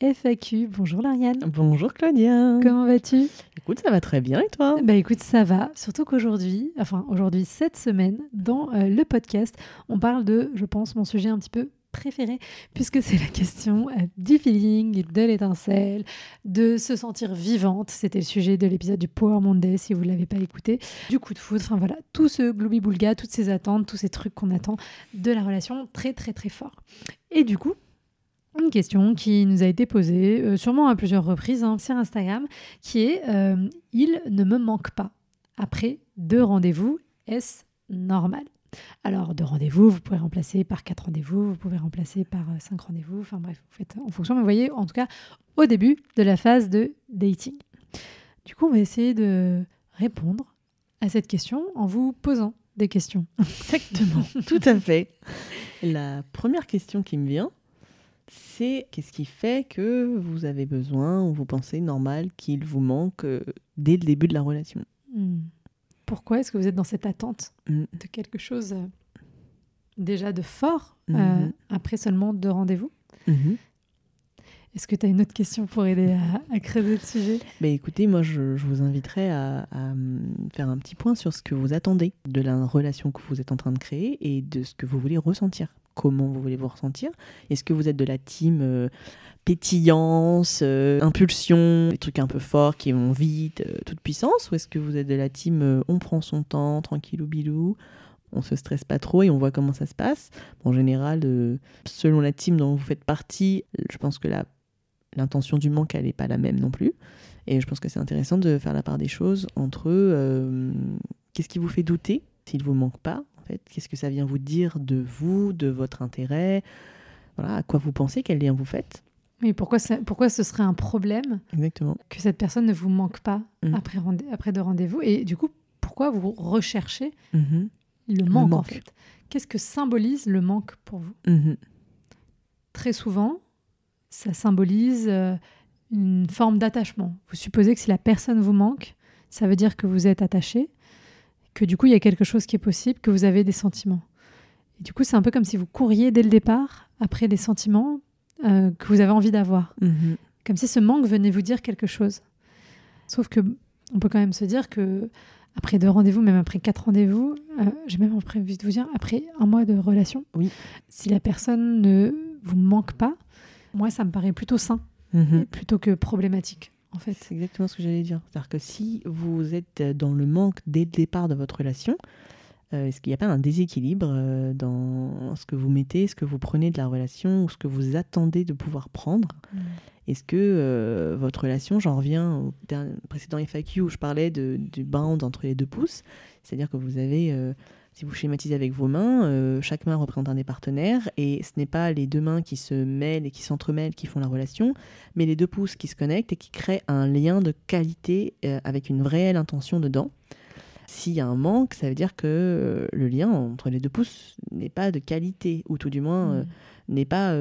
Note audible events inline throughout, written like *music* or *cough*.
FAQ. Bonjour Lauriane. Bonjour Claudia. Comment vas-tu? Écoute, ça va très bien et toi? Bah écoute, ça va. Surtout qu'aujourd'hui, enfin aujourd'hui, cette semaine, dans euh, le podcast, on parle de, je pense, mon sujet un petit peu préféré, puisque c'est la question euh, du feeling, de l'étincelle, de se sentir vivante. C'était le sujet de l'épisode du Power Monday, si vous ne l'avez pas écouté. Du coup de foudre, enfin voilà, tout ce gloobie-boulga, toutes ces attentes, tous ces trucs qu'on attend de la relation très très très fort. Et du coup, une question qui nous a été posée, euh, sûrement à plusieurs reprises, hein, sur Instagram, qui est euh, Il ne me manque pas. Après deux rendez-vous, est-ce normal? Alors, deux rendez-vous, vous pouvez remplacer par quatre rendez-vous, vous pouvez remplacer par euh, cinq rendez-vous, enfin bref, vous faites en fonction, mais vous voyez, en tout cas, au début de la phase de dating. Du coup, on va essayer de répondre à cette question en vous posant des questions. *laughs* Exactement, tout à fait. La première question qui me vient, c'est qu'est-ce qui fait que vous avez besoin ou vous pensez normal qu'il vous manque euh, dès le début de la relation? Hmm. Pourquoi est-ce que vous êtes dans cette attente Mm. de quelque chose euh, déjà de fort euh, Mhm. après seulement deux rendez-vous? Mhm. Est-ce que tu as une autre question pour aider à, à creuser le sujet? Bah, écoutez, moi je, vous inviterais à, faire un petit point sur ce que vous attendez de la relation que vous êtes en train de créer et de ce que vous voulez ressentir. Comment vous voulez vous ressentir? Est-ce que vous êtes de la team euh, pétillance, euh, impulsion, des trucs un peu forts qui vont vite, euh, toute puissance? Ou est-ce que vous êtes de la team on prend son temps, tranquillou bilou on se stresse pas trop et on voit comment ça se passe? En général, selon la team dont vous faites partie, je pense que la l'intention du manque, elle n'est pas la même non plus. Et je pense que c'est intéressant de faire la part des choses entre euh, qu'est-ce qui vous fait douter s'il vous manque pas, en fait, qu'est-ce que ça vient vous dire de vous, de votre intérêt, voilà, à quoi vous pensez, quel lien vous faites? Oui, pourquoi, ça- pourquoi ce serait un problème Exactement. que cette personne ne vous manque pas Mm. après, après deux rendez-vous? Et du coup, pourquoi vous recherchez Mhm, le manque, en manque. fait? Qu'est-ce que symbolise le manque pour vous? Mhm, Très souvent, ça symbolise euh, une forme d'attachement. Vous supposez que si la personne vous manque, ça veut dire que vous êtes attaché, que du coup, il y a quelque chose qui est possible, que vous avez des sentiments. Et du coup, c'est un peu comme si vous couriez dès le départ après des sentiments euh, que vous avez envie d'avoir. mhm. Comme si ce manque venait vous dire quelque chose. Sauf que on peut quand même se dire que après deux rendez-vous, même après quatre rendez-vous, euh, j'ai même prévu de vous dire après un mois de relation, Oui. si la personne ne vous manque pas, moi ça me paraît plutôt sain Mhm. plutôt que problématique en fait. C'est exactement ce que j'allais dire. C'est-à-dire que si vous êtes dans le manque dès le départ de votre relation, euh, est-ce qu'il n'y a pas un déséquilibre euh, dans ce que vous mettez, ce que vous prenez de la relation ou ce que vous attendez de pouvoir prendre? Est-ce que euh, votre relation, j'en reviens au précédent FAQ où je parlais de, du bound entre les deux pouces, c'est-à-dire que vous avez, si vous schématisez avec vos mains, euh, chaque main représente un des partenaires et ce n'est pas les deux mains qui se mêlent et qui s'entremêlent qui font la relation, mais les deux pouces qui se connectent et qui créent un lien de qualité euh, avec une réelle intention dedans. S'il y a un manque, ça veut dire que euh, le lien entre les deux pouces n'est pas de qualité, ou tout du moins euh, n'est pas,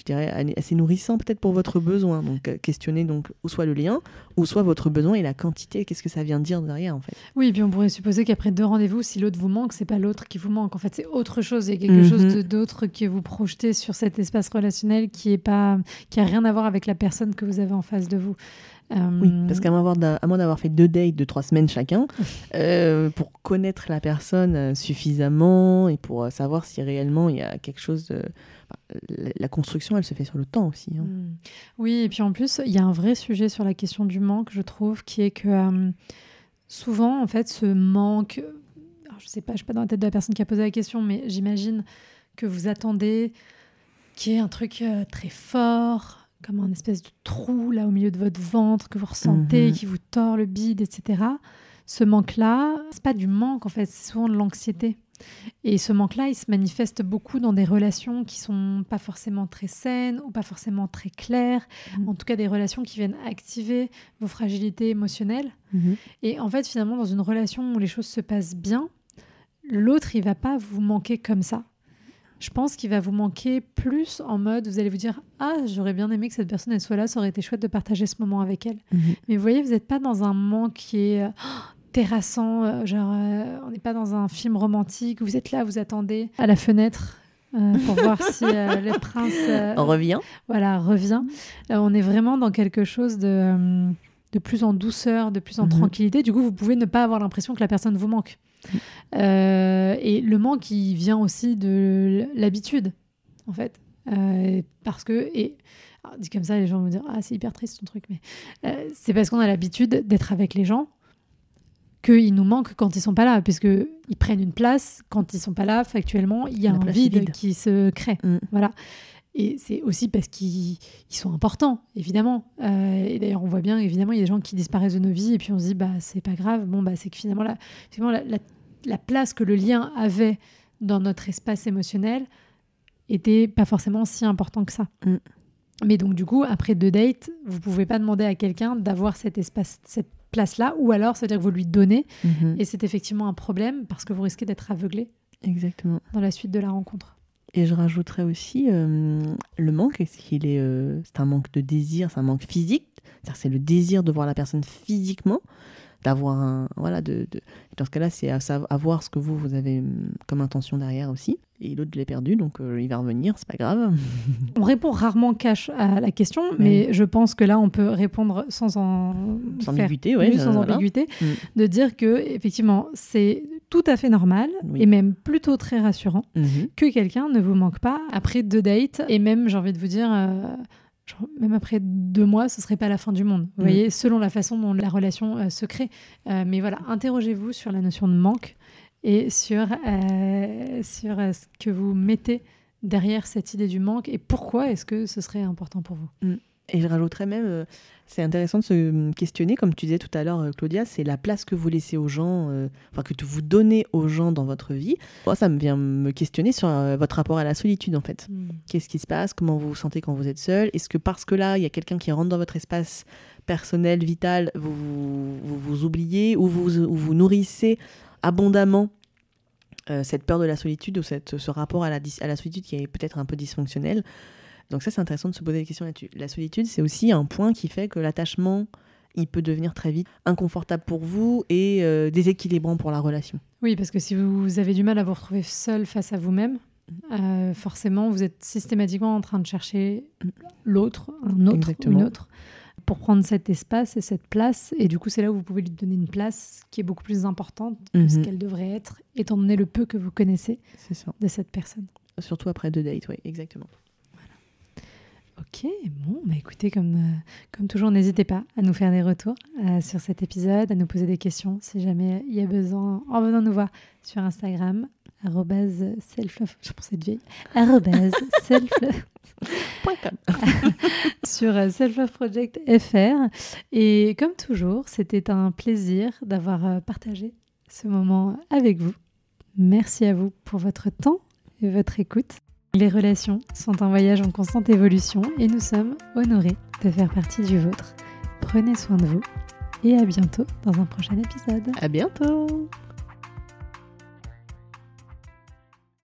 je dirais, assez nourrissant peut-être pour votre besoin. Donc euh, questionnez donc ou soit le lien, ou soit votre besoin et la quantité. Qu'est-ce que ça vient dire derrière en fait? Oui, et puis on pourrait supposer qu'après deux rendez-vous, si l'autre vous manque, c'est pas l'autre qui vous manque. En fait, c'est autre chose. Il y a quelque Mhm. chose d'autre que vous projetez sur cet espace relationnel qui est pas, qui a rien à voir avec la personne que vous avez en face de vous. Euh, Oui, parce qu'à moins d'avoir- fait deux dates de trois semaines chacun, euh, pour connaître la personne euh, suffisamment et pour euh, savoir si réellement il y a quelque chose. de- la- construction, elle se fait sur le temps aussi. hein. Mm. Oui, et puis en plus, il y a un vrai sujet sur la question du manque, je trouve, qui est que euh, souvent, en fait, ce manque, alors, je sais pas, je suis pas dans la tête de la personne qui a posé la question, mais j'imagine que vous attendez qu'il y ait un truc euh, très fort, comme un espèce de trou là au milieu de votre ventre que vous ressentez, Mhm. qui vous tord le bide, etc. Ce manque-là, c'est pas du manque en fait, c'est souvent de l'anxiété. Et ce manque-là, il se manifeste beaucoup dans des relations qui sont pas forcément très saines ou pas forcément très claires. Mhm. En tout cas, des relations qui viennent activer vos fragilités émotionnelles. Mhm. Et en fait, finalement, dans une relation où les choses se passent bien, l'autre, il va pas vous manquer comme ça. Je pense qu'il va vous manquer plus en mode, vous allez vous dire, ah, j'aurais bien aimé que cette personne elle soit là, ça aurait été chouette de partager ce moment avec elle. Mhm. Mais vous voyez, vous n'êtes pas dans un manque qui est euh, terrassant, euh, genre, euh, on n'est pas dans un film romantique, vous êtes là, vous attendez à la fenêtre euh, pour voir *laughs* si euh, le prince euh, revient. voilà, revient. On est vraiment dans quelque chose de, de plus en douceur, de plus en Mhm. tranquillité. Du coup, vous pouvez ne pas avoir l'impression que la personne vous manque. Euh, et le manque, il vient aussi de l'habitude, en fait. Parce que, et alors, dit comme ça, les gens vont dire Ah, c'est hyper triste ton truc, mais c'est parce qu'on a l'habitude d'être avec les gens qu'ils nous manquent quand ils sont pas là, puisque ils prennent une place quand ils sont pas là. Factuellement, il y a La un vide, vide. qui se crée. Mm. Voilà. Et c'est aussi parce qu'ils ils sont importants, évidemment. Euh, et d'ailleurs, on voit bien, évidemment, il y a des gens qui disparaissent de nos vies, et puis on se dit, bah, c'est pas grave. Bon, bah, c'est que finalement, la, finalement la, la- la place que le lien avait dans notre espace émotionnel était pas forcément si important que ça. Mm. Mais donc, du coup, après deux dates, vous pouvez pas demander à quelqu'un d'avoir cet espace, cette place-là, ou alors, ça veut dire que vous lui donnez, Mhm. et c'est effectivement un problème parce que vous risquez d'être aveuglé Exactement. dans la suite de la rencontre. Et je rajouterais aussi euh, le manque, est-ce qu'il est, euh, c'est un manque de désir, c'est un manque physique, c'est le désir de voir la personne physiquement, d'avoir un, voilà, de, de- dans ce cas-là, c'est à, sav- à voir ce que vous vous avez hum, comme intention derrière aussi. Et l'autre je l'ai perdu, donc euh, il va revenir, c'est pas grave. *laughs* On répond rarement cash à la question, Oui. mais je pense que là, on peut répondre sans en Sans faire ambiguïté, ouais, plus, sans voilà. ambiguïté, Mm. de dire que effectivement, c'est tout à fait normal Oui. et même plutôt très rassurant Mhm. que quelqu'un ne vous manque pas après deux dates et même, j'ai envie de vous dire. euh, même après deux mois, ce serait pas la fin du monde. Vous Mm. voyez, selon la façon dont la relation euh, se crée. Euh, mais voilà, interrogez-vous sur la notion de manque et sur, euh, sur euh, ce que vous mettez derrière cette idée du manque et pourquoi est-ce que ce serait important pour vous? Et je rajouterais même, euh, c'est intéressant de se questionner, comme tu disais tout à l'heure, Claudia, c'est la place que vous laissez aux gens, euh, enfin que vous donnez aux gens dans votre vie. Moi, ça me vient me questionner sur euh, votre rapport à la solitude, en fait. Qu'est-ce qui se passe? Comment vous vous sentez quand vous êtes seul? Est-ce que parce que là, il y a quelqu'un qui rentre dans votre espace personnel, vital, vous vous, vous, vous oubliez ou vous, ou vous nourrissez abondamment euh, cette peur de la solitude ou cette, ce rapport à la, à la solitude qui est peut-être un peu dysfonctionnel Donc ça, c'est intéressant de se poser des questions là-dessus. La solitude, c'est aussi un point qui fait que l'attachement, il peut devenir très vite inconfortable pour vous et euh, déséquilibrant pour la relation. Oui, parce que si vous avez du mal à vous retrouver seul face à vous-même, Mm. euh, forcément, vous êtes systématiquement en train de chercher l'autre, un autre Exactement. une autre, pour prendre cet espace et cette place. Et du coup, c'est là où vous pouvez lui donner une place qui est beaucoup plus importante que ce Mhm. qu'elle devrait être, étant donné le peu que vous connaissez ça. de cette personne. Surtout après deux dates, oui, exactement. Ok, bon, bah écoutez, comme, euh, comme toujours, n'hésitez pas à nous faire des retours euh, sur cet épisode, à nous poser des questions si jamais il y a besoin, en venant nous voir sur Instagram, arrobase *laughs* je vieille, *laughs* *laughs* sur euh, Project FR. Et comme toujours, c'était un plaisir d'avoir euh, partagé ce moment avec vous. Merci à vous pour votre temps et votre écoute. Les relations sont un voyage en constante évolution et nous sommes honorés de faire partie du vôtre. Prenez soin de vous et à bientôt dans un prochain épisode. À bientôt